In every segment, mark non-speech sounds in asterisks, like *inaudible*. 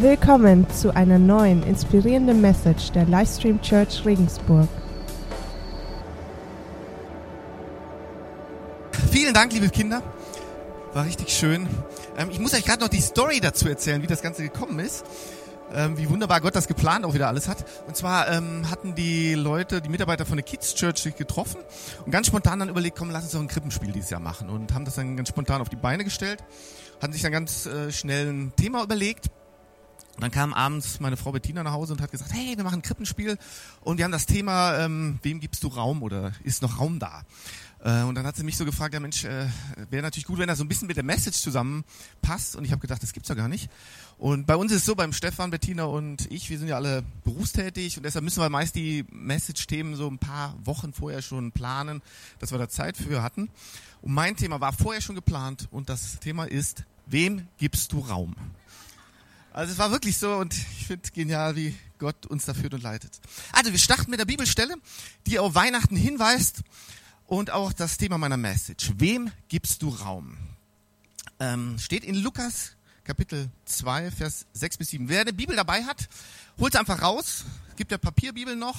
Willkommen zu einer neuen inspirierenden Message der Livestream Church Regensburg. Vielen Dank, liebe Kinder. War richtig schön. Ähm, ich muss euch gerade noch die Story dazu erzählen, wie das Ganze gekommen ist. Ähm, wie wunderbar Gott das geplant auch wieder alles hat. Und zwar ähm, hatten die Leute, die Mitarbeiter von der Kids Church sich getroffen und ganz spontan dann überlegt, komm, lass uns doch ein Krippenspiel dieses Jahr machen. Und haben das dann ganz spontan auf die Beine gestellt, hatten sich dann ganz äh, schnell ein Thema überlegt und dann kam abends meine Frau Bettina nach Hause und hat gesagt, hey, wir machen ein Krippenspiel und wir haben das Thema, ähm, wem gibst du Raum oder ist noch Raum da? Äh, und dann hat sie mich so gefragt, ja Mensch, äh, wäre natürlich gut, wenn das so ein bisschen mit der Message zusammenpasst. Und ich habe gedacht, das gibt's ja gar nicht. Und bei uns ist es so, beim Stefan, Bettina und ich, wir sind ja alle berufstätig und deshalb müssen wir meist die Message-Themen so ein paar Wochen vorher schon planen, dass wir da Zeit für hatten. Und mein Thema war vorher schon geplant und das Thema ist, wem gibst du Raum? Also es war wirklich so und ich finde genial, wie Gott uns da führt und leitet. Also wir starten mit der Bibelstelle, die auf Weihnachten hinweist und auch das Thema meiner Message. Wem gibst du Raum? Ähm, steht in Lukas Kapitel 2, Vers 6 bis 7. Wer eine Bibel dabei hat, holt sie einfach raus. Gibt ja Papierbibel noch.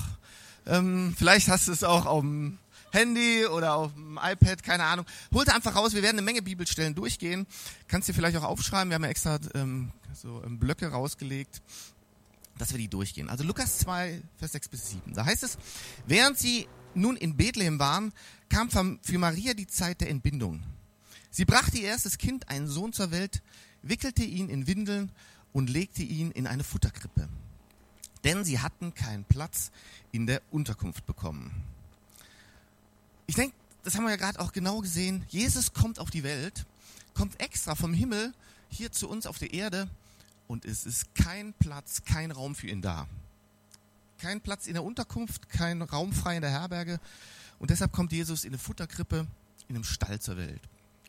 Ähm, vielleicht hast du es auch auf dem Handy oder auf dem iPad, keine Ahnung. Holt einfach raus. Wir werden eine Menge Bibelstellen durchgehen. Kannst dir vielleicht auch aufschreiben. Wir haben ja extra ähm, so ähm, Blöcke rausgelegt, dass wir die durchgehen. Also Lukas 2, Vers 6 bis 7. Da heißt es, während sie nun in Bethlehem waren, kam für Maria die Zeit der Entbindung. Sie brachte ihr erstes Kind, einen Sohn zur Welt, wickelte ihn in Windeln und legte ihn in eine Futterkrippe. Denn sie hatten keinen Platz in der Unterkunft bekommen. Ich denke, das haben wir ja gerade auch genau gesehen. Jesus kommt auf die Welt, kommt extra vom Himmel hier zu uns auf der Erde und es ist kein Platz, kein Raum für ihn da. Kein Platz in der Unterkunft, kein Raum frei in der Herberge. Und deshalb kommt Jesus in eine Futterkrippe, in einem Stall zur Welt.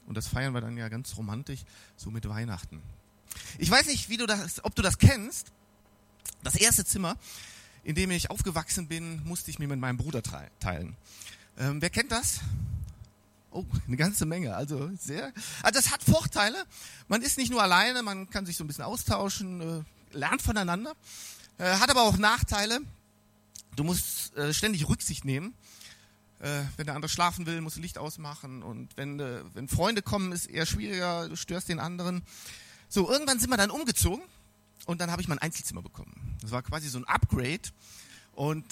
Und das feiern wir dann ja ganz romantisch, so mit Weihnachten. Ich weiß nicht, wie du das, ob du das kennst. Das erste Zimmer, in dem ich aufgewachsen bin, musste ich mir mit meinem Bruder teilen. Ähm, wer kennt das? Oh, eine ganze Menge. Also sehr. Also das hat Vorteile. Man ist nicht nur alleine, man kann sich so ein bisschen austauschen, äh, lernt voneinander. Äh, hat aber auch Nachteile. Du musst äh, ständig Rücksicht nehmen. Äh, wenn der andere schlafen will, musst du Licht ausmachen. Und wenn, äh, wenn Freunde kommen, ist eher schwieriger, du störst den anderen. So, irgendwann sind wir dann umgezogen und dann habe ich mein Einzelzimmer bekommen. Das war quasi so ein Upgrade. Und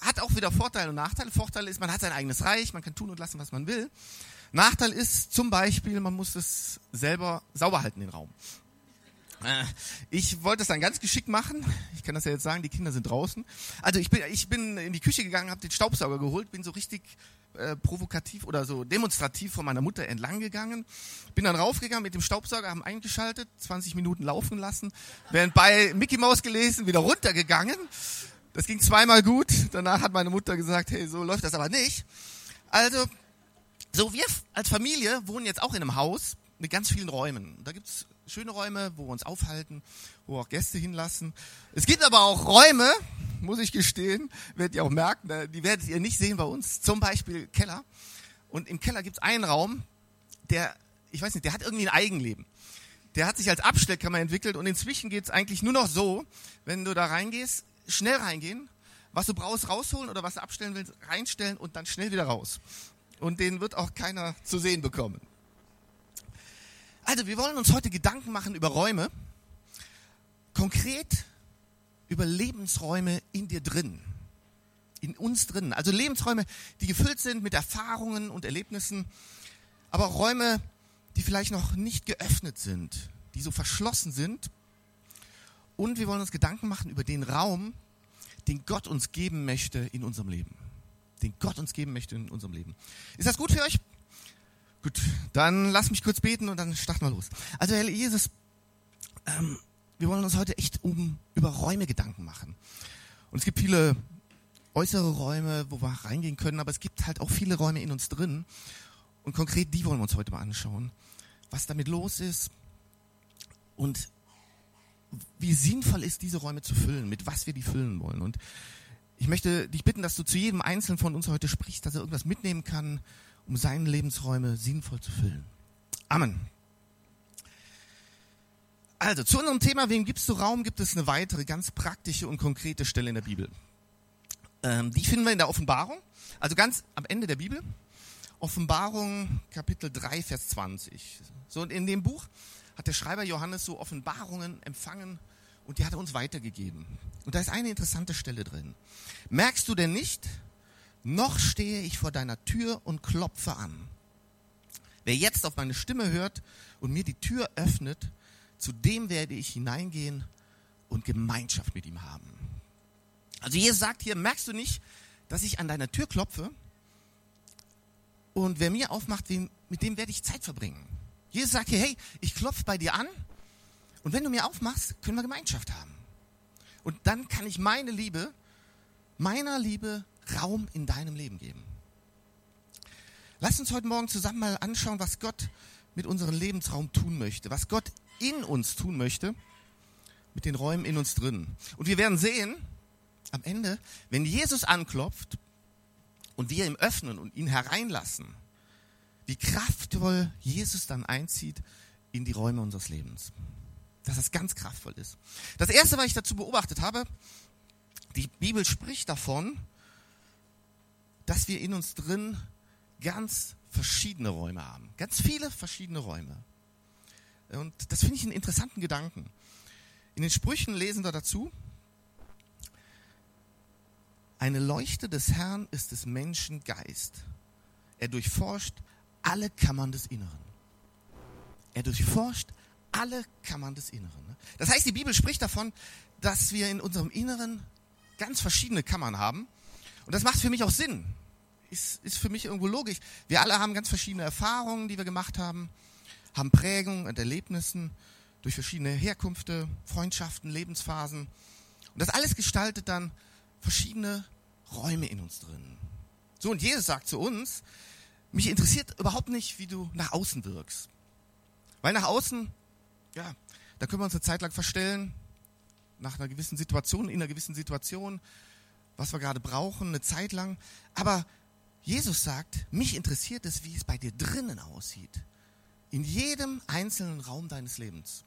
hat auch wieder Vorteile und Nachteile. Vorteil ist, man hat sein eigenes Reich, man kann tun und lassen, was man will. Nachteil ist zum Beispiel, man muss es selber sauber halten, den Raum. Äh, ich wollte es dann ganz geschickt machen. Ich kann das ja jetzt sagen, die Kinder sind draußen. Also ich bin, ich bin in die Küche gegangen, habe den Staubsauger geholt, bin so richtig äh, provokativ oder so demonstrativ von meiner Mutter entlang gegangen. Bin dann raufgegangen mit dem Staubsauger, haben eingeschaltet, 20 Minuten laufen lassen, während bei Mickey Mouse gelesen, wieder runtergegangen. Das ging zweimal gut. Danach hat meine Mutter gesagt, hey, so läuft das aber nicht. Also, so wir als Familie wohnen jetzt auch in einem Haus mit ganz vielen Räumen. Da gibt's schöne Räume, wo wir uns aufhalten, wo wir auch Gäste hinlassen. Es gibt aber auch Räume, muss ich gestehen, werdet ihr auch merken, die werdet ihr nicht sehen bei uns. Zum Beispiel Keller. Und im Keller gibt's einen Raum, der, ich weiß nicht, der hat irgendwie ein Eigenleben. Der hat sich als Abstellkammer entwickelt und inzwischen geht's eigentlich nur noch so, wenn du da reingehst, schnell reingehen, was du brauchst rausholen oder was du abstellen willst, reinstellen und dann schnell wieder raus. Und den wird auch keiner zu sehen bekommen. Also, wir wollen uns heute Gedanken machen über Räume. Konkret über Lebensräume in dir drin. In uns drin. Also Lebensräume, die gefüllt sind mit Erfahrungen und Erlebnissen, aber auch Räume, die vielleicht noch nicht geöffnet sind, die so verschlossen sind und wir wollen uns Gedanken machen über den Raum, den Gott uns geben möchte in unserem Leben. Den Gott uns geben möchte in unserem Leben. Ist das gut für euch? Gut, dann lass mich kurz beten und dann starten wir los. Also Herr Jesus, ähm, wir wollen uns heute echt um über Räume Gedanken machen. Und es gibt viele äußere Räume, wo wir reingehen können, aber es gibt halt auch viele Räume in uns drin. Und konkret die wollen wir uns heute mal anschauen. Was damit los ist und wie sinnvoll ist, diese Räume zu füllen, mit was wir die füllen wollen. Und ich möchte dich bitten, dass du zu jedem Einzelnen von uns heute sprichst, dass er irgendwas mitnehmen kann, um seine Lebensräume sinnvoll zu füllen. Amen. Also, zu unserem Thema, wem gibst du Raum, gibt es eine weitere ganz praktische und konkrete Stelle in der Bibel. Ähm, die finden wir in der Offenbarung, also ganz am Ende der Bibel. Offenbarung Kapitel 3, Vers 20. So, und in dem Buch hat der Schreiber Johannes so Offenbarungen empfangen und die hat er uns weitergegeben. Und da ist eine interessante Stelle drin. Merkst du denn nicht, noch stehe ich vor deiner Tür und klopfe an. Wer jetzt auf meine Stimme hört und mir die Tür öffnet, zu dem werde ich hineingehen und Gemeinschaft mit ihm haben. Also Jesus sagt hier, merkst du nicht, dass ich an deiner Tür klopfe? Und wer mir aufmacht, mit dem werde ich Zeit verbringen. Jesus sagt hier, hey, ich klopfe bei dir an und wenn du mir aufmachst, können wir Gemeinschaft haben. Und dann kann ich meine Liebe, meiner Liebe Raum in deinem Leben geben. Lass uns heute Morgen zusammen mal anschauen, was Gott mit unserem Lebensraum tun möchte, was Gott in uns tun möchte, mit den Räumen in uns drin. Und wir werden sehen, am Ende, wenn Jesus anklopft und wir ihm öffnen und ihn hereinlassen, wie kraftvoll Jesus dann einzieht in die Räume unseres Lebens. Dass das ganz kraftvoll ist. Das erste, was ich dazu beobachtet habe, die Bibel spricht davon, dass wir in uns drin ganz verschiedene Räume haben. Ganz viele verschiedene Räume. Und das finde ich einen interessanten Gedanken. In den Sprüchen lesen wir dazu, eine Leuchte des Herrn ist des Menschen Geist. Er durchforscht alle Kammern des Inneren. Er durchforscht alle Kammern des Inneren. Das heißt, die Bibel spricht davon, dass wir in unserem Inneren ganz verschiedene Kammern haben. Und das macht für mich auch Sinn. Ist, ist für mich irgendwo logisch. Wir alle haben ganz verschiedene Erfahrungen, die wir gemacht haben haben Prägungen und Erlebnissen durch verschiedene Herkünfte, Freundschaften, Lebensphasen. Und das alles gestaltet dann verschiedene Räume in uns drin. So, und Jesus sagt zu uns, mich interessiert überhaupt nicht, wie du nach außen wirkst. Weil nach außen, ja, da können wir uns eine Zeit lang verstellen, nach einer gewissen Situation, in einer gewissen Situation, was wir gerade brauchen, eine Zeit lang. Aber Jesus sagt, mich interessiert es, wie es bei dir drinnen aussieht in jedem einzelnen Raum deines Lebens.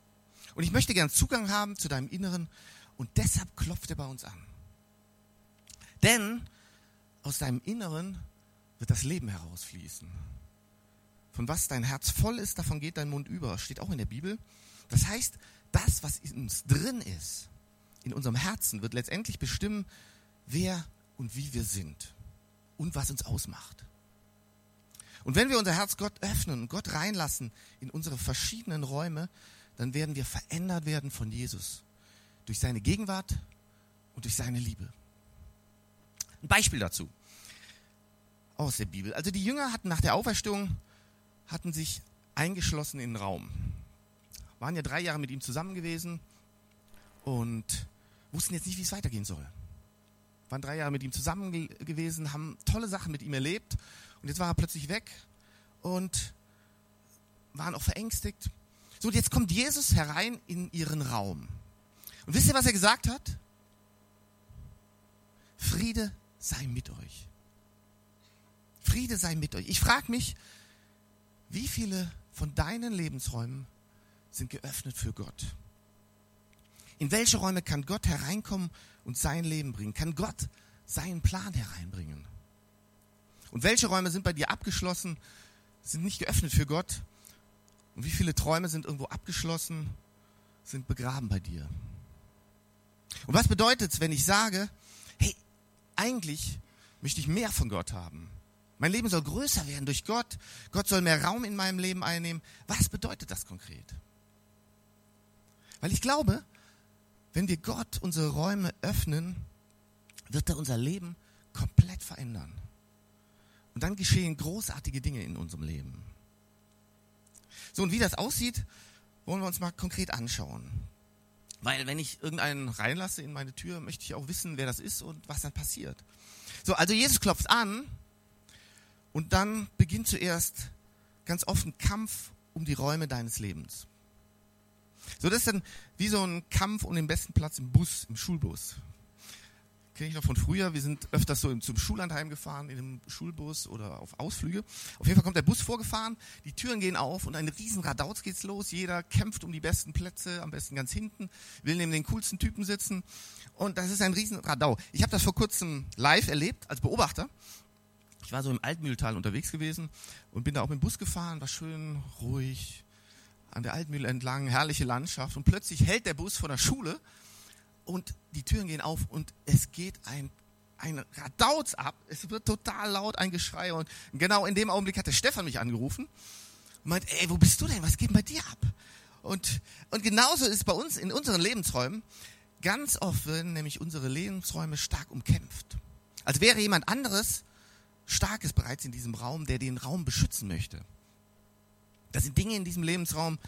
Und ich möchte gern Zugang haben zu deinem Inneren und deshalb klopft er bei uns an. Denn aus deinem Inneren wird das Leben herausfließen. Von was dein Herz voll ist, davon geht dein Mund über. Steht auch in der Bibel. Das heißt, das, was in uns drin ist, in unserem Herzen, wird letztendlich bestimmen, wer und wie wir sind und was uns ausmacht. Und wenn wir unser Herz Gott öffnen und Gott reinlassen in unsere verschiedenen Räume, dann werden wir verändert werden von Jesus. Durch seine Gegenwart und durch seine Liebe. Ein Beispiel dazu. Aus der Bibel. Also die Jünger hatten nach der Auferstehung, hatten sich eingeschlossen in den Raum. Waren ja drei Jahre mit ihm zusammen gewesen und wussten jetzt nicht, wie es weitergehen soll. Waren drei Jahre mit ihm zusammen gewesen, haben tolle Sachen mit ihm erlebt und jetzt war er plötzlich weg und waren auch verängstigt. So, und jetzt kommt Jesus herein in ihren Raum. Und wisst ihr, was er gesagt hat? Friede sei mit euch. Friede sei mit euch. Ich frage mich, wie viele von deinen Lebensräumen sind geöffnet für Gott? In welche Räume kann Gott hereinkommen und sein Leben bringen? Kann Gott seinen Plan hereinbringen? Und welche Räume sind bei dir abgeschlossen, sind nicht geöffnet für Gott? Und wie viele Träume sind irgendwo abgeschlossen, sind begraben bei dir? Und was bedeutet es, wenn ich sage, hey, eigentlich möchte ich mehr von Gott haben? Mein Leben soll größer werden durch Gott. Gott soll mehr Raum in meinem Leben einnehmen. Was bedeutet das konkret? Weil ich glaube, wenn wir Gott unsere Räume öffnen, wird er unser Leben komplett verändern. Und dann geschehen großartige Dinge in unserem Leben. So, und wie das aussieht, wollen wir uns mal konkret anschauen. Weil wenn ich irgendeinen reinlasse in meine Tür, möchte ich auch wissen, wer das ist und was dann passiert. So, also Jesus klopft an und dann beginnt zuerst ganz oft ein Kampf um die Räume deines Lebens. So, das ist dann wie so ein Kampf um den besten Platz im Bus, im Schulbus. kenne ich noch von früher. Wir sind öfters so zum Schullandheim gefahren, in einem Schulbus oder auf Ausflüge. Auf jeden Fall kommt der Bus vorgefahren, die Türen gehen auf und ein riesen Radauz geht's los. Jeder kämpft um die besten Plätze, am besten ganz hinten, will neben den coolsten Typen sitzen. Und das ist ein riesen Radau. Ich habe das vor kurzem live erlebt, als Beobachter. Ich war so im Altmühltal unterwegs gewesen und bin da auch mit dem Bus gefahren, war schön ruhig, an der Altmühle entlang, herrliche Landschaft. Und plötzlich hält der Bus vor der Schule und die Türen gehen auf und es geht ein, ein Radauz ab. Es wird total laut, ein Geschrei. Und genau in dem Augenblick hat der Stefan mich angerufen und meint, ey, wo bist du denn? Was geht bei dir ab? Und, und genauso ist es bei uns in unseren Lebensräumen. Ganz oft werden nämlich unsere Lebensräume stark umkämpft. Als wäre jemand anderes Starkes bereits in diesem Raum, der den Raum beschützen möchte. Das sind Dinge in diesem Lebensraum,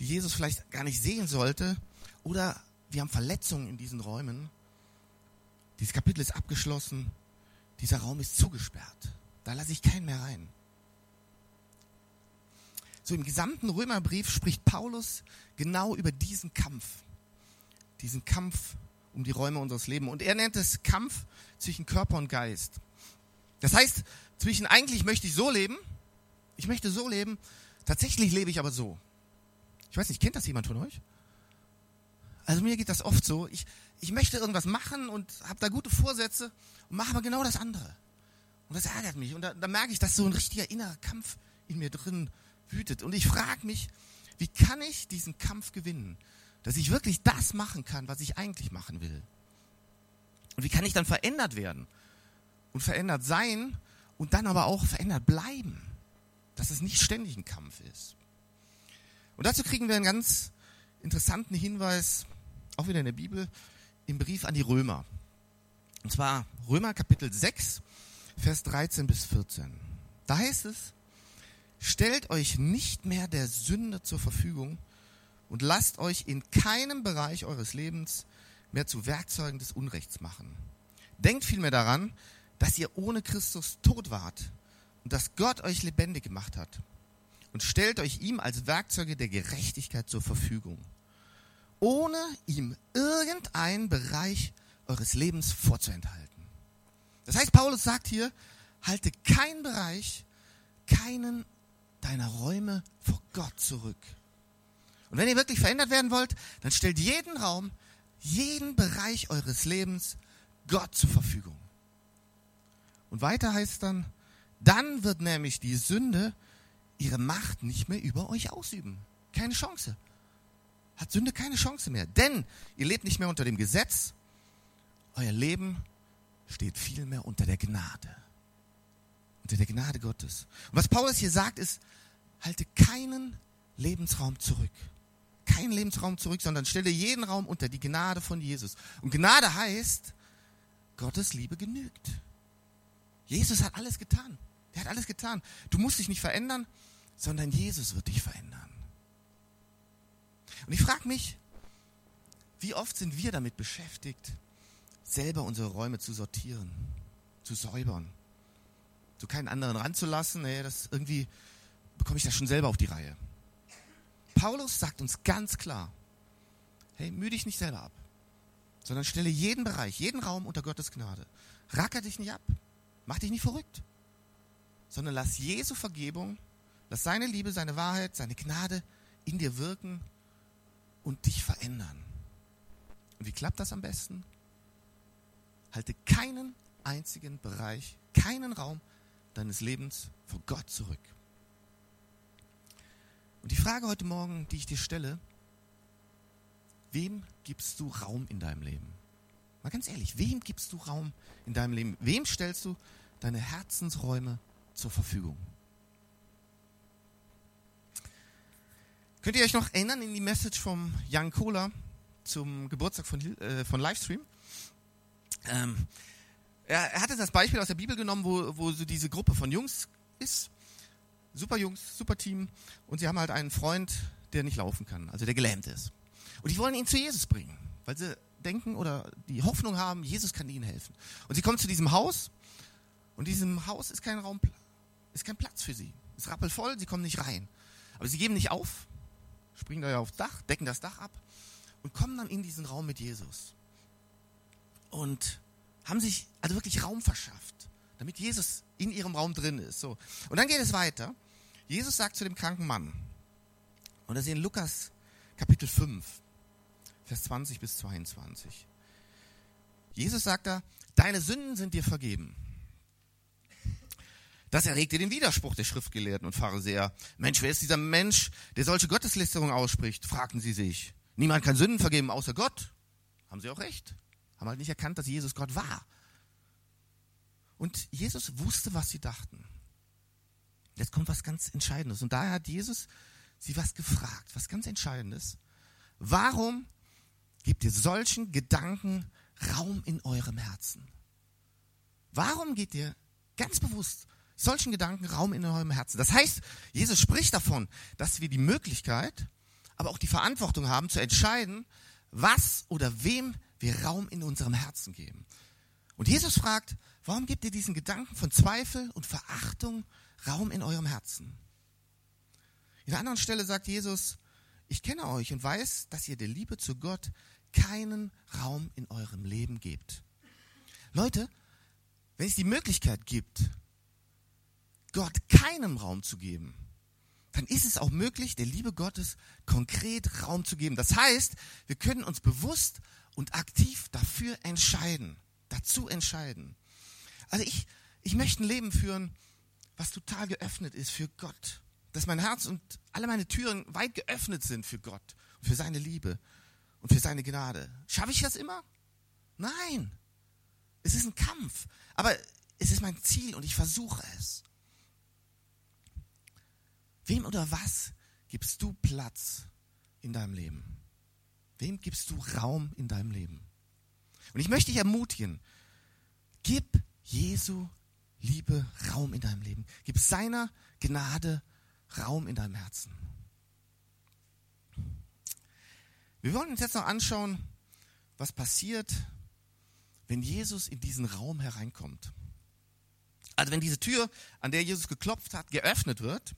die Jesus vielleicht gar nicht sehen sollte oder wir haben Verletzungen in diesen Räumen. Dieses Kapitel ist abgeschlossen. Dieser Raum ist zugesperrt. Da lasse ich keinen mehr rein. So im gesamten Römerbrief spricht Paulus genau über diesen Kampf. Diesen Kampf um die Räume unseres Lebens. Und er nennt es Kampf zwischen Körper und Geist. Das heißt, zwischen eigentlich möchte ich so leben, ich möchte so leben, tatsächlich lebe ich aber so. Ich weiß nicht, kennt das jemand von euch? Also mir geht das oft so. Ich, ich möchte irgendwas machen und habe da gute Vorsätze und mache aber genau das andere. Und das ärgert mich. Und da, da merke ich, dass so ein richtiger innerer Kampf in mir drin wütet. Und ich frage mich, wie kann ich diesen Kampf gewinnen? Dass ich wirklich das machen kann, was ich eigentlich machen will. Und wie kann ich dann verändert werden? Und verändert sein und dann aber auch verändert bleiben. Dass es nicht ständig ein Kampf ist. Und dazu kriegen wir einen ganz interessanten Hinweis auch wieder in der Bibel, im Brief an die Römer. Und zwar Römer Kapitel 6, Vers 13 bis 14. Da heißt es, stellt euch nicht mehr der Sünde zur Verfügung und lasst euch in keinem Bereich eures Lebens mehr zu Werkzeugen des Unrechts machen. Denkt vielmehr daran, dass ihr ohne Christus tot wart und dass Gott euch lebendig gemacht hat. Und stellt euch ihm als Werkzeuge der Gerechtigkeit zur Verfügung ohne ihm irgendeinen Bereich eures Lebens vorzuenthalten. Das heißt, Paulus sagt hier, halte keinen Bereich, keinen deiner Räume vor Gott zurück. Und wenn ihr wirklich verändert werden wollt, dann stellt jeden Raum, jeden Bereich eures Lebens Gott zur Verfügung. Und weiter heißt dann, dann wird nämlich die Sünde ihre Macht nicht mehr über euch ausüben. Keine Chance hat Sünde keine Chance mehr. Denn ihr lebt nicht mehr unter dem Gesetz, euer Leben steht vielmehr unter der Gnade. Unter der Gnade Gottes. Und was Paulus hier sagt, ist, halte keinen Lebensraum zurück. Keinen Lebensraum zurück, sondern stelle jeden Raum unter die Gnade von Jesus. Und Gnade heißt, Gottes Liebe genügt. Jesus hat alles getan. Er hat alles getan. Du musst dich nicht verändern, sondern Jesus wird dich verändern. Und ich frage mich, wie oft sind wir damit beschäftigt, selber unsere Räume zu sortieren, zu säubern, zu keinen anderen ranzulassen, nee, das irgendwie bekomme ich das schon selber auf die Reihe. Paulus sagt uns ganz klar, hey, mühe dich nicht selber ab, sondern stelle jeden Bereich, jeden Raum unter Gottes Gnade. Racker dich nicht ab, mach dich nicht verrückt, sondern lass Jesu Vergebung, lass seine Liebe, seine Wahrheit, seine Gnade in dir wirken und dich verändern. Und wie klappt das am besten? Halte keinen einzigen Bereich, keinen Raum deines Lebens vor Gott zurück. Und die Frage heute Morgen, die ich dir stelle, wem gibst du Raum in deinem Leben? Mal ganz ehrlich, wem gibst du Raum in deinem Leben? Wem stellst du deine Herzensräume zur Verfügung? Könnt ihr euch noch erinnern in die Message vom Young Cola zum Geburtstag von, äh, von Livestream? Ähm, er, er, hatte das Beispiel aus der Bibel genommen, wo, wo so diese Gruppe von Jungs ist. Super Jungs, super Team. Und sie haben halt einen Freund, der nicht laufen kann, also der gelähmt ist. Und die wollen ihn zu Jesus bringen, weil sie denken oder die Hoffnung haben, Jesus kann ihnen helfen. Und sie kommen zu diesem Haus und in diesem Haus ist kein Raum, ist kein Platz für sie. Es ist rappelvoll, sie kommen nicht rein. Aber sie geben nicht auf, springen da ja aufs Dach, decken das Dach ab und kommen dann in diesen Raum mit Jesus. Und haben sich also wirklich Raum verschafft, damit Jesus in ihrem Raum drin ist. So. Und dann geht es weiter. Jesus sagt zu dem kranken Mann, und das ist in Lukas Kapitel 5, Vers 20 bis 22. Jesus sagt da, deine Sünden sind dir vergeben. Das erregte den Widerspruch der Schriftgelehrten und Pharisäer. Mensch, wer ist dieser Mensch, der solche Gotteslästerung ausspricht? fragten sie sich. Niemand kann Sünden vergeben außer Gott. Haben sie auch recht. Haben halt nicht erkannt, dass Jesus Gott war. Und Jesus wusste, was sie dachten. Jetzt kommt was ganz Entscheidendes. Und daher hat Jesus sie was gefragt, was ganz Entscheidendes. Warum gebt ihr solchen Gedanken Raum in eurem Herzen? Warum geht ihr ganz bewusst solchen Gedanken Raum in eurem Herzen. Das heißt, Jesus spricht davon, dass wir die Möglichkeit, aber auch die Verantwortung haben, zu entscheiden, was oder wem wir Raum in unserem Herzen geben. Und Jesus fragt, warum gebt ihr diesen Gedanken von Zweifel und Verachtung Raum in eurem Herzen? In der anderen Stelle sagt Jesus, ich kenne euch und weiß, dass ihr der Liebe zu Gott keinen Raum in eurem Leben gebt. Leute, wenn es die Möglichkeit gibt, Gott keinem Raum zu geben, dann ist es auch möglich, der Liebe Gottes konkret Raum zu geben. Das heißt, wir können uns bewusst und aktiv dafür entscheiden, dazu entscheiden. Also ich, ich möchte ein Leben führen, was total geöffnet ist für Gott. Dass mein Herz und alle meine Türen weit geöffnet sind für Gott für seine Liebe und für seine Gnade. Schaffe ich das immer? Nein. Es ist ein Kampf. Aber es ist mein Ziel und ich versuche es. Wem oder was gibst du Platz in deinem Leben? Wem gibst du Raum in deinem Leben? Und ich möchte dich ermutigen, gib Jesu Liebe Raum in deinem Leben. Gib seiner Gnade Raum in deinem Herzen. Wir wollen uns jetzt noch anschauen, was passiert, wenn Jesus in diesen Raum hereinkommt. Also wenn diese Tür, an der Jesus geklopft hat, geöffnet wird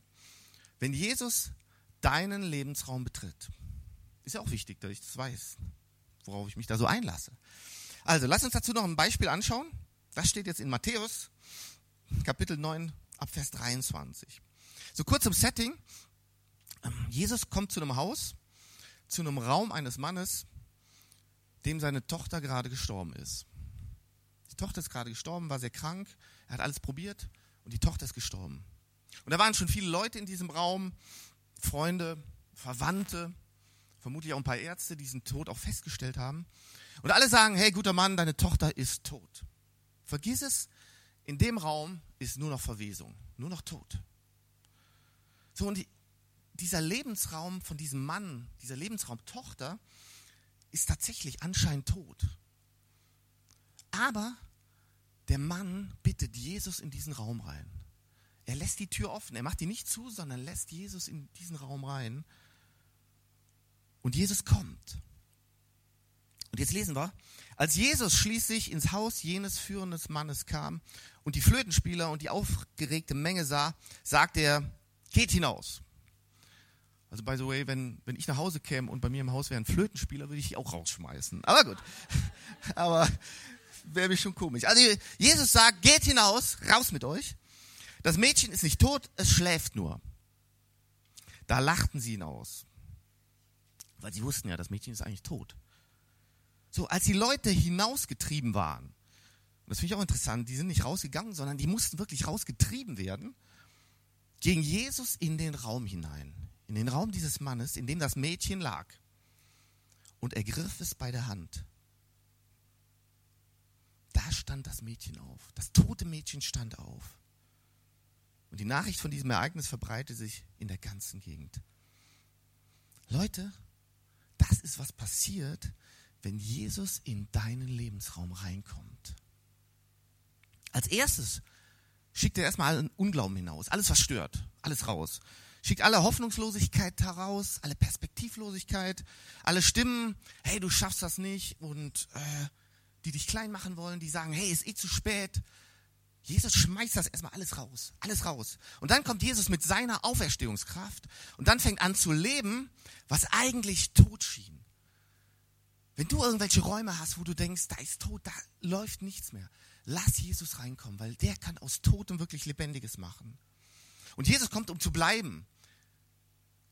wenn Jesus deinen Lebensraum betritt, ist ja auch wichtig, dass ich das weiß, worauf ich mich da so einlasse. Also, lass uns dazu noch ein Beispiel anschauen. Das steht jetzt in Matthäus, Kapitel 9, ab Vers 23. So kurz im Setting. Ähm, Jesus kommt zu einem Haus, zu einem Raum eines Mannes, dem seine Tochter gerade gestorben ist. Die Tochter ist gerade gestorben, war sehr krank, er hat alles probiert und die Tochter ist gestorben. Und da waren schon viele Leute in diesem Raum, Freunde, Verwandte, vermutlich auch ein paar Ärzte, die diesen Tod auch festgestellt haben. Und alle sagen, hey guter Mann, deine Tochter ist tot. Vergiss es, in dem Raum ist nur noch Verwesung, nur noch Tod. So, und die, dieser Lebensraum von diesem Mann, dieser Lebensraum Tochter, ist tatsächlich anscheinend tot. Aber der Mann bittet Jesus in diesen Raum rein. Er lässt die Tür offen. Er macht die nicht zu, sondern lässt Jesus in diesen Raum rein. Und Jesus kommt. Und jetzt lesen wir, als Jesus schließlich ins Haus jenes führenden Mannes kam und die Flötenspieler und die aufgeregte Menge sah, sagte er, geht hinaus. Also by the way, wenn, wenn ich nach Hause käme und bei mir im Haus wäre ein Flötenspieler, würde ich die auch rausschmeißen. Aber gut. *laughs* Aber wäre mir schon komisch. Also Jesus sagt, geht hinaus, raus mit euch. Das Mädchen ist nicht tot, es schläft nur. Da lachten sie ihn aus. Weil sie wussten ja, das Mädchen ist eigentlich tot. So, als die Leute hinausgetrieben waren, und das finde ich auch interessant, die sind nicht rausgegangen, sondern die mussten wirklich rausgetrieben werden, ging Jesus in den Raum hinein, in den Raum dieses Mannes, in dem das Mädchen lag, und ergriff es bei der Hand. Da stand das Mädchen auf. Das tote Mädchen stand auf. Und die Nachricht von diesem Ereignis verbreitete sich in der ganzen Gegend. Leute, das ist, was passiert, wenn Jesus in deinen Lebensraum reinkommt. Als erstes schickt er erstmal allen Unglauben hinaus, alles verstört, alles raus. Schickt alle Hoffnungslosigkeit heraus, alle Perspektivlosigkeit, alle Stimmen, hey, du schaffst das nicht und äh, die dich klein machen wollen, die sagen, hey, ist eh zu spät, Jesus schmeißt das erstmal alles raus, alles raus. Und dann kommt Jesus mit seiner Auferstehungskraft und dann fängt an zu leben, was eigentlich tot schien. Wenn du irgendwelche Räume hast, wo du denkst, da ist tot, da läuft nichts mehr, lass Jesus reinkommen, weil der kann aus Totem wirklich Lebendiges machen. Und Jesus kommt, um zu bleiben.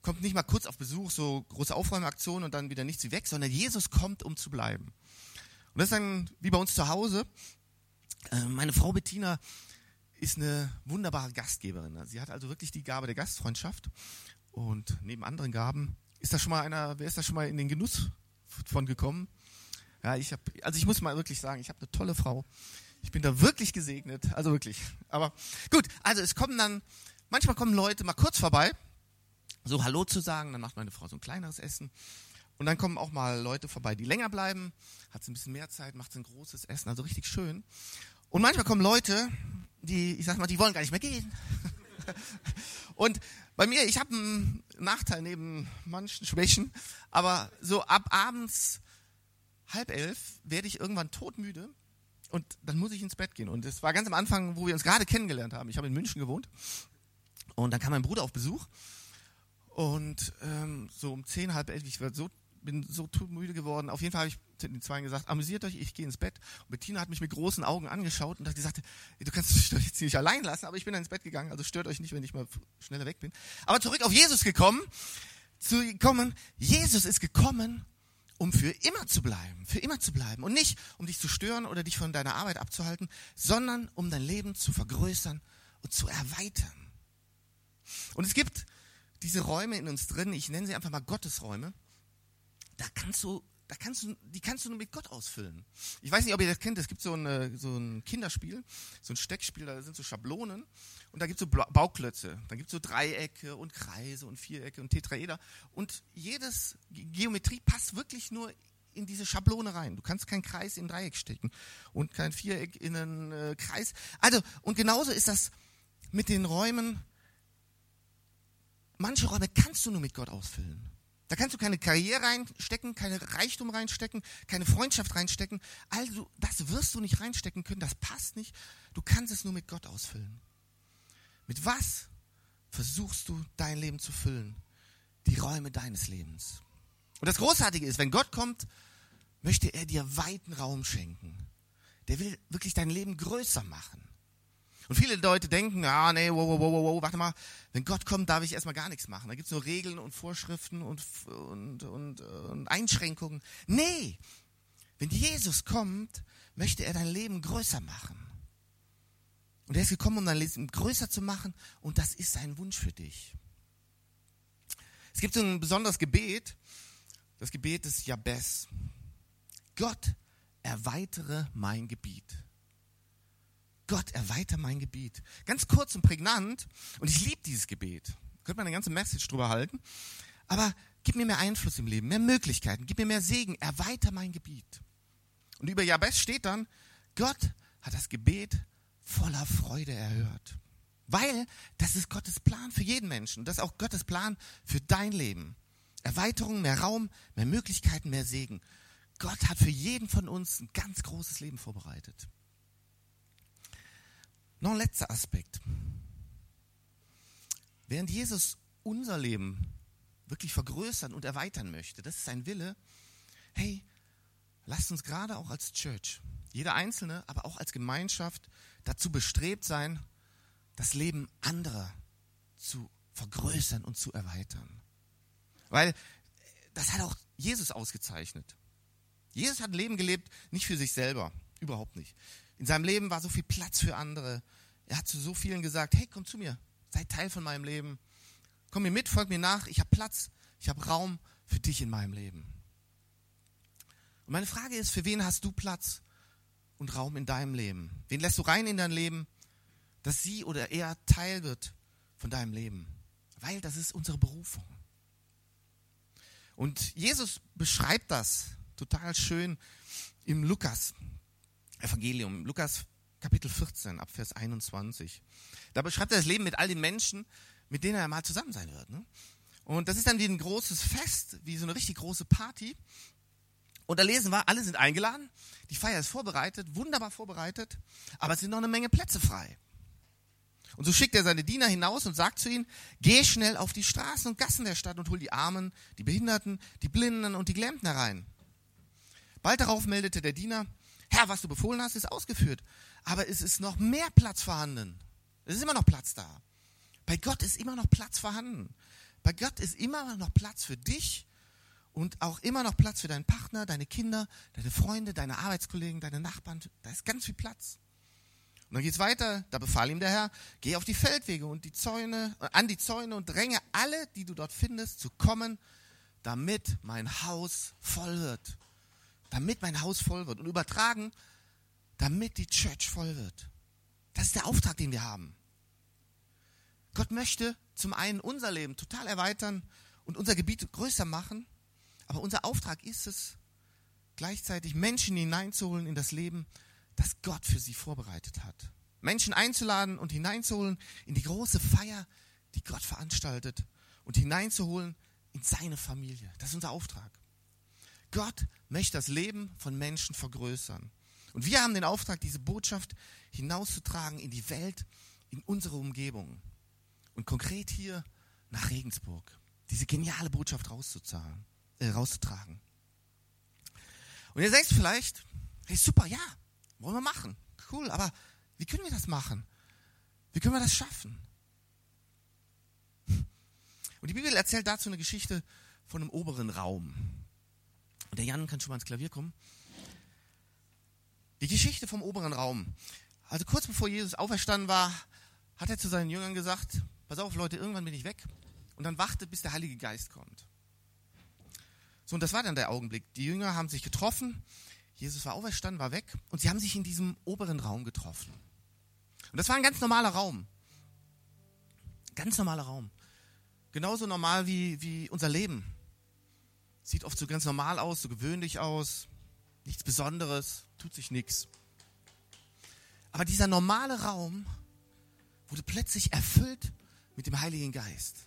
Kommt nicht mal kurz auf Besuch, so große Aufräumaktion und dann wieder nichts wie weg, sondern Jesus kommt, um zu bleiben. Und das ist dann wie bei uns zu Hause. Äh, meine Frau Bettina ist eine wunderbare Gastgeberin. Sie hat also wirklich die Gabe der Gastfreundschaft. Und neben anderen Gaben ist da schon mal einer, wer ist da schon mal in den Genuss von gekommen? Ja, ich habe, also ich muss mal wirklich sagen, ich habe eine tolle Frau. Ich bin da wirklich gesegnet, also wirklich. Aber gut, also es kommen dann, manchmal kommen Leute mal kurz vorbei, so Hallo zu sagen, dann macht meine Frau so ein kleineres Essen. Und dann kommen auch mal Leute vorbei, die länger bleiben, hat sie ein bisschen mehr Zeit, macht sie ein großes Essen, also richtig schön. Und manchmal kommen Leute, die, ich sag mal, die wollen gar nicht mehr gehen. *laughs* Und bei mir, ich habe einen Nachteil neben manchen Schwächen, aber so ab abends halb elf werde ich irgendwann todmüde und dann muss ich ins Bett gehen. Und es war ganz am Anfang, wo wir uns gerade kennengelernt haben. Ich habe in München gewohnt und dann kam mein Bruder auf Besuch und ähm, so um zehn, halb elf, ich war so bin so müde geworden. Auf jeden Fall habe ich den Zweien gesagt, amüsiert euch, ich gehe ins Bett. Und Bettina hat mich mit großen Augen angeschaut und hat gesagt, du kannst dich doch jetzt nicht allein lassen, aber ich bin dann ins Bett gegangen, also stört euch nicht, wenn ich mal schneller weg bin. Aber zurück auf Jesus gekommen, zu kommen, Jesus ist gekommen, um für immer zu bleiben, für immer zu bleiben. Und nicht, um dich zu stören oder dich von deiner Arbeit abzuhalten, sondern um dein Leben zu vergrößern und zu erweitern. Und es gibt diese Räume in uns drin, ich nenne sie einfach mal Gottesräume, da kannst du, da kannst du, die kannst du nur mit Gott ausfüllen. Ich weiß nicht, ob ihr das kennt, es gibt so, eine, so ein Kinderspiel, so ein Steckspiel, da sind so Schablonen und da gibt es so Bauklötze. Da gibt es so Dreiecke und Kreise und Vierecke und Tetraeder. Und jedes Geometrie passt wirklich nur in diese Schablone rein. Du kannst keinen Kreis in ein Dreieck stecken und kein Viereck in einen äh, Kreis. Also, und genauso ist das mit den Räumen. Manche Räume kannst du nur mit Gott ausfüllen. Da kannst du keine Karriere reinstecken, keine Reichtum reinstecken, keine Freundschaft reinstecken. Also, das wirst du nicht reinstecken können, das passt nicht. Du kannst es nur mit Gott ausfüllen. Mit was versuchst du dein Leben zu füllen? Die Räume deines Lebens. Und das Großartige ist, wenn Gott kommt, möchte er dir weiten Raum schenken. Der will wirklich dein Leben größer machen. Und viele Leute denken, ah nee, wow, wow, wow, wow, warte mal, wenn Gott kommt, darf ich erstmal gar nichts machen. Da gibt's nur Regeln und Vorschriften und, und, und, und Einschränkungen. Nee, wenn Jesus kommt, möchte er dein Leben größer machen. Und er ist gekommen, um dein Leben größer zu machen und das ist sein Wunsch für dich. Es gibt so ein besonderes Gebet, das Gebet des Jabez. Gott, erweitere mein Gebiet. Gott, erweiter mein Gebiet. Ganz kurz und prägnant. Und ich liebe dieses Gebet. Könnte man eine ganze Message drüber halten. Aber gib mir mehr Einfluss im Leben, mehr Möglichkeiten, gib mir mehr Segen, erweiter mein Gebiet. Und über Jabez steht dann, Gott hat das Gebet voller Freude erhört. Weil das ist Gottes Plan für jeden Menschen. Das ist auch Gottes Plan für dein Leben. Erweiterung, mehr Raum, mehr Möglichkeiten, mehr Segen. Gott hat für jeden von uns ein ganz großes Leben vorbereitet. Noch ein letzter Aspekt. Während Jesus unser Leben wirklich vergrößern und erweitern möchte, das ist sein Wille, hey, lasst uns gerade auch als Church, jeder Einzelne, aber auch als Gemeinschaft dazu bestrebt sein, das Leben anderer zu vergrößern und zu erweitern. Weil das hat auch Jesus ausgezeichnet. Jesus hat ein Leben gelebt, nicht für sich selber, überhaupt nicht. In seinem Leben war so viel Platz für andere. Er hat zu so vielen gesagt, hey, komm zu mir, sei Teil von meinem Leben. Komm mir mit, folg mir nach, ich habe Platz, ich habe Raum für dich in meinem Leben. Und meine Frage ist, für wen hast du Platz und Raum in deinem Leben? Wen lässt du rein in dein Leben, dass sie oder er Teil wird von deinem Leben? Weil das ist unsere Berufung. Und Jesus beschreibt das total schön im Lukas Evangelium, Lukas Kapitel 14, ab Vers 21. Da beschreibt er das Leben mit all den Menschen, mit denen er mal zusammen sein wird. Ne? Und das ist dann wie ein großes Fest, wie so eine richtig große Party. Und da lesen wir, alle sind eingeladen, die Feier ist vorbereitet, wunderbar vorbereitet, aber es sind noch eine Menge Plätze frei. Und so schickt er seine Diener hinaus und sagt zu ihnen, geh schnell auf die Straßen und Gassen der Stadt und hol die Armen, die Behinderten, die Blinden und die Gelähmten herein. Bald darauf meldete der Diener, Herr, was du befohlen hast, ist ausgeführt. Aber es ist noch mehr Platz vorhanden. Es ist immer noch Platz da. Bei Gott ist immer noch Platz vorhanden. Bei Gott ist immer noch Platz für dich und auch immer noch Platz für deinen Partner, deine Kinder, deine Freunde, deine Arbeitskollegen, deine Nachbarn. Da ist ganz viel Platz. Und dann geht's weiter. Da befahl ihm der Herr, geh auf die Feldwege und die Zäune, an die Zäune und dränge alle, die du dort findest, zu kommen, damit mein Haus voll wird. Damit mein Haus voll wird. Und übertragen, damit die Church voll wird. Das ist der Auftrag, den wir haben. Gott möchte zum einen unser Leben total erweitern und unser Gebiet größer machen, aber unser Auftrag ist es, gleichzeitig Menschen hineinzuholen in das Leben, das Gott für sie vorbereitet hat. Menschen einzuladen und hineinzuholen in die große Feier, die Gott veranstaltet und hineinzuholen in seine Familie. Das ist unser Auftrag. Gott möchte das Leben von Menschen vergrößern. Und wir haben den Auftrag, diese Botschaft hinauszutragen in die Welt, in unsere Umgebung. Und konkret hier nach Regensburg. Diese geniale Botschaft rauszuzahlen, äh, rauszutragen. Und ihr sagt vielleicht, hey super, ja, wollen wir machen. Cool, aber wie können wir das machen? Wie können wir das schaffen? Und die Bibel erzählt dazu eine Geschichte von einem oberen Raum. Der Jan kann schon mal ins Klavier kommen. Die Geschichte vom oberen Raum. Also kurz bevor Jesus auferstanden war, hat er zu seinen Jüngern gesagt, pass auf Leute, irgendwann bin ich weg und dann wartet, bis der Heilige Geist kommt. So, und das war dann der Augenblick. Die Jünger haben sich getroffen, Jesus war auferstanden, war weg und sie haben sich in diesem oberen Raum getroffen. Und das war ein ganz normaler Raum. Ganz normaler Raum. Genauso normal wie, wie unser Leben. Sieht oft so ganz normal aus, so gewöhnlich aus, nichts Besonderes, tut sich nichts. Aber dieser normale Raum wurde plötzlich erfüllt mit dem Heiligen Geist.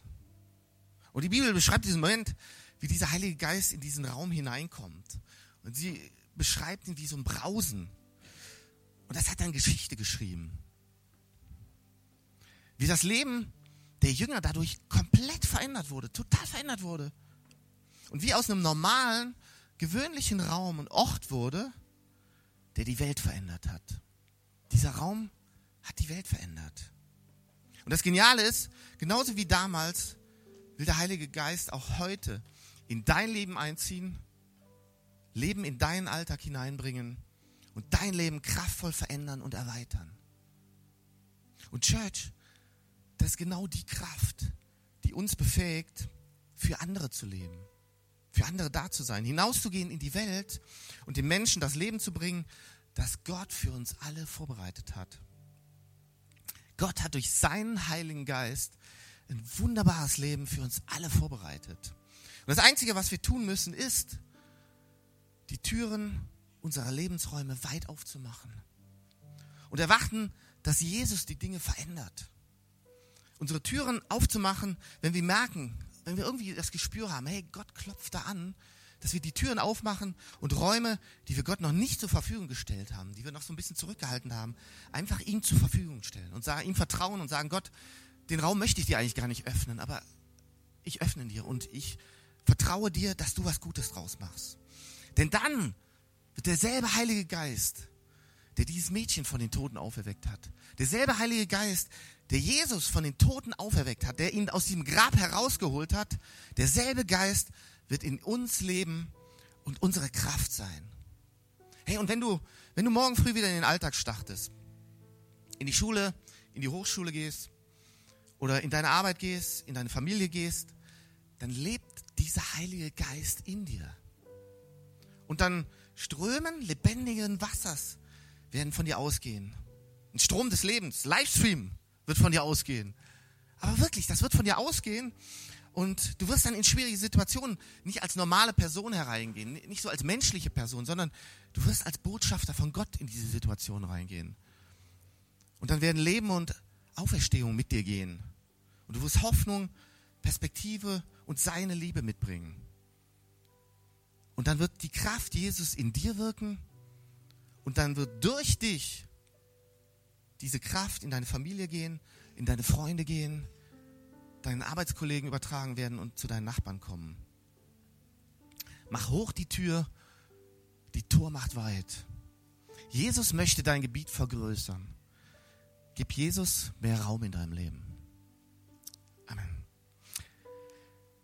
Und die Bibel beschreibt diesen Moment, wie dieser Heilige Geist in diesen Raum hineinkommt. Und sie beschreibt ihn wie so ein Brausen. Und das hat dann Geschichte geschrieben. Wie das Leben der Jünger dadurch komplett verändert wurde, total verändert wurde. Und wie aus einem normalen, gewöhnlichen Raum ein Ort wurde, der die Welt verändert hat. Dieser Raum hat die Welt verändert. Und das Geniale ist, genauso wie damals will der Heilige Geist auch heute in dein Leben einziehen, Leben in deinen Alltag hineinbringen und dein Leben kraftvoll verändern und erweitern. Und Church, das ist genau die Kraft, die uns befähigt, für andere zu leben, für andere da zu sein, hinauszugehen in die Welt und den Menschen das Leben zu bringen, das Gott für uns alle vorbereitet hat. Gott hat durch seinen Heiligen Geist ein wunderbares Leben für uns alle vorbereitet. Und das Einzige, was wir tun müssen, ist, die Türen unserer Lebensräume weit aufzumachen und erwarten, dass Jesus die Dinge verändert. Unsere Türen aufzumachen, wenn wir merken, wenn wir irgendwie das Gespür haben, hey, Gott klopft da an dass wir die Türen aufmachen und Räume, die wir Gott noch nicht zur Verfügung gestellt haben, die wir noch so ein bisschen zurückgehalten haben, einfach ihm zur Verfügung stellen und ihm vertrauen und sagen, Gott, den Raum möchte ich dir eigentlich gar nicht öffnen, aber ich öffne dir und ich vertraue dir, dass du was Gutes draus machst. Denn dann wird derselbe Heilige Geist, der dieses Mädchen von den Toten auferweckt hat, derselbe Heilige Geist, der Jesus von den Toten auferweckt hat, der ihn aus diesem Grab herausgeholt hat, derselbe Geist wird in uns leben und unsere Kraft sein. Hey, und wenn du, wenn du morgen früh wieder in den Alltag startest, in die Schule, in die Hochschule gehst oder in deine Arbeit gehst, in deine Familie gehst, dann lebt dieser Heilige Geist in dir. Und dann Strömen lebendigen Wassers werden von dir ausgehen. Ein Strom des Lebens, Livestream wird von dir ausgehen. Aber wirklich, das wird von dir ausgehen und du wirst dann in schwierige Situationen nicht als normale Person hereingehen, nicht so als menschliche Person, sondern du wirst als Botschafter von Gott in diese Situation reingehen. Und dann werden Leben und Auferstehung mit dir gehen. Und du wirst Hoffnung, Perspektive und seine Liebe mitbringen. Und dann wird die Kraft Jesus in dir wirken und dann wird durch dich diese Kraft in deine Familie gehen, in deine Freunde gehen, deinen Arbeitskollegen übertragen werden und zu deinen Nachbarn kommen. Mach hoch die Tür, Die Tor macht weit. Jesus möchte dein Gebiet vergrößern. Gib Jesus mehr Raum in deinem Leben. Amen.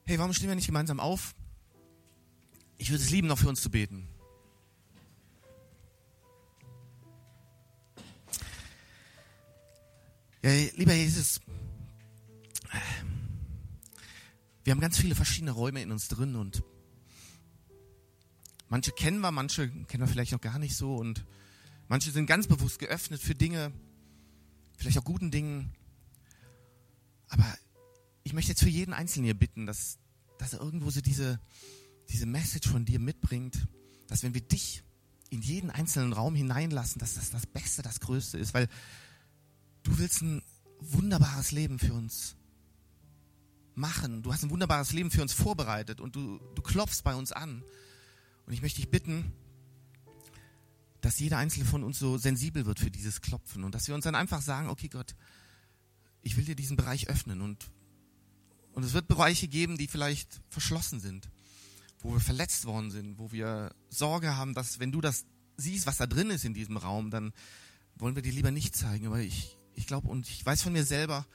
Hey, warum stehen wir nicht gemeinsam auf? Ich würde es lieben, noch für uns zu beten. Lieber Jesus, wir haben ganz viele verschiedene Räume in uns drin und manche kennen wir, manche kennen wir vielleicht noch gar nicht so und manche sind ganz bewusst geöffnet für Dinge, vielleicht auch guten Dingen. Aber ich möchte jetzt für jeden Einzelnen hier bitten, dass, dass er irgendwo so diese, diese Message von dir mitbringt, dass wenn wir dich in jeden einzelnen Raum hineinlassen, dass das das Beste, das Größte ist, weil du willst ein wunderbares Leben für uns machen. Du hast ein wunderbares Leben für uns vorbereitet und du, du klopfst bei uns an. Und ich möchte dich bitten, dass jeder einzelne von uns so sensibel wird für dieses Klopfen und dass wir uns dann einfach sagen, okay Gott, ich will dir diesen Bereich öffnen und, und es wird Bereiche geben, die vielleicht verschlossen sind, wo wir verletzt worden sind, wo wir Sorge haben, dass wenn du das siehst, was da drin ist in diesem Raum, dann wollen wir dir lieber nicht zeigen. Aber ich, ich glaube und ich weiß von mir selber,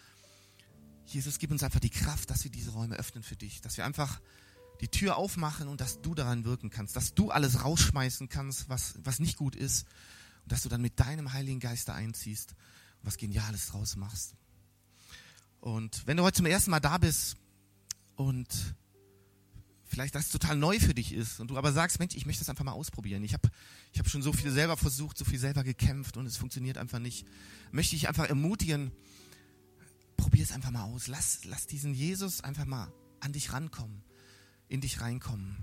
Jesus, gib uns einfach die Kraft, dass wir diese Räume öffnen für dich, dass wir einfach die Tür aufmachen und dass du daran wirken kannst, dass du alles rausschmeißen kannst, was, was nicht gut ist. Und dass du dann mit deinem Heiligen Geist da einziehst und was Geniales draus machst. Und wenn du heute zum ersten Mal da bist und vielleicht das total neu für dich ist und du aber sagst, Mensch, ich möchte das einfach mal ausprobieren. Ich habe ich hab schon so viel selber versucht, so viel selber gekämpft und es funktioniert einfach nicht. Möchte ich einfach ermutigen, probier es einfach mal aus. Lass, lass diesen Jesus einfach mal an dich rankommen, in dich reinkommen.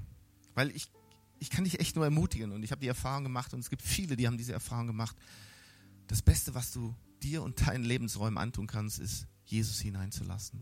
Weil ich, ich kann dich echt nur ermutigen und ich habe die Erfahrung gemacht und es gibt viele, die haben diese Erfahrung gemacht. Das Beste, was du dir und deinen Lebensräumen antun kannst, ist, Jesus hineinzulassen.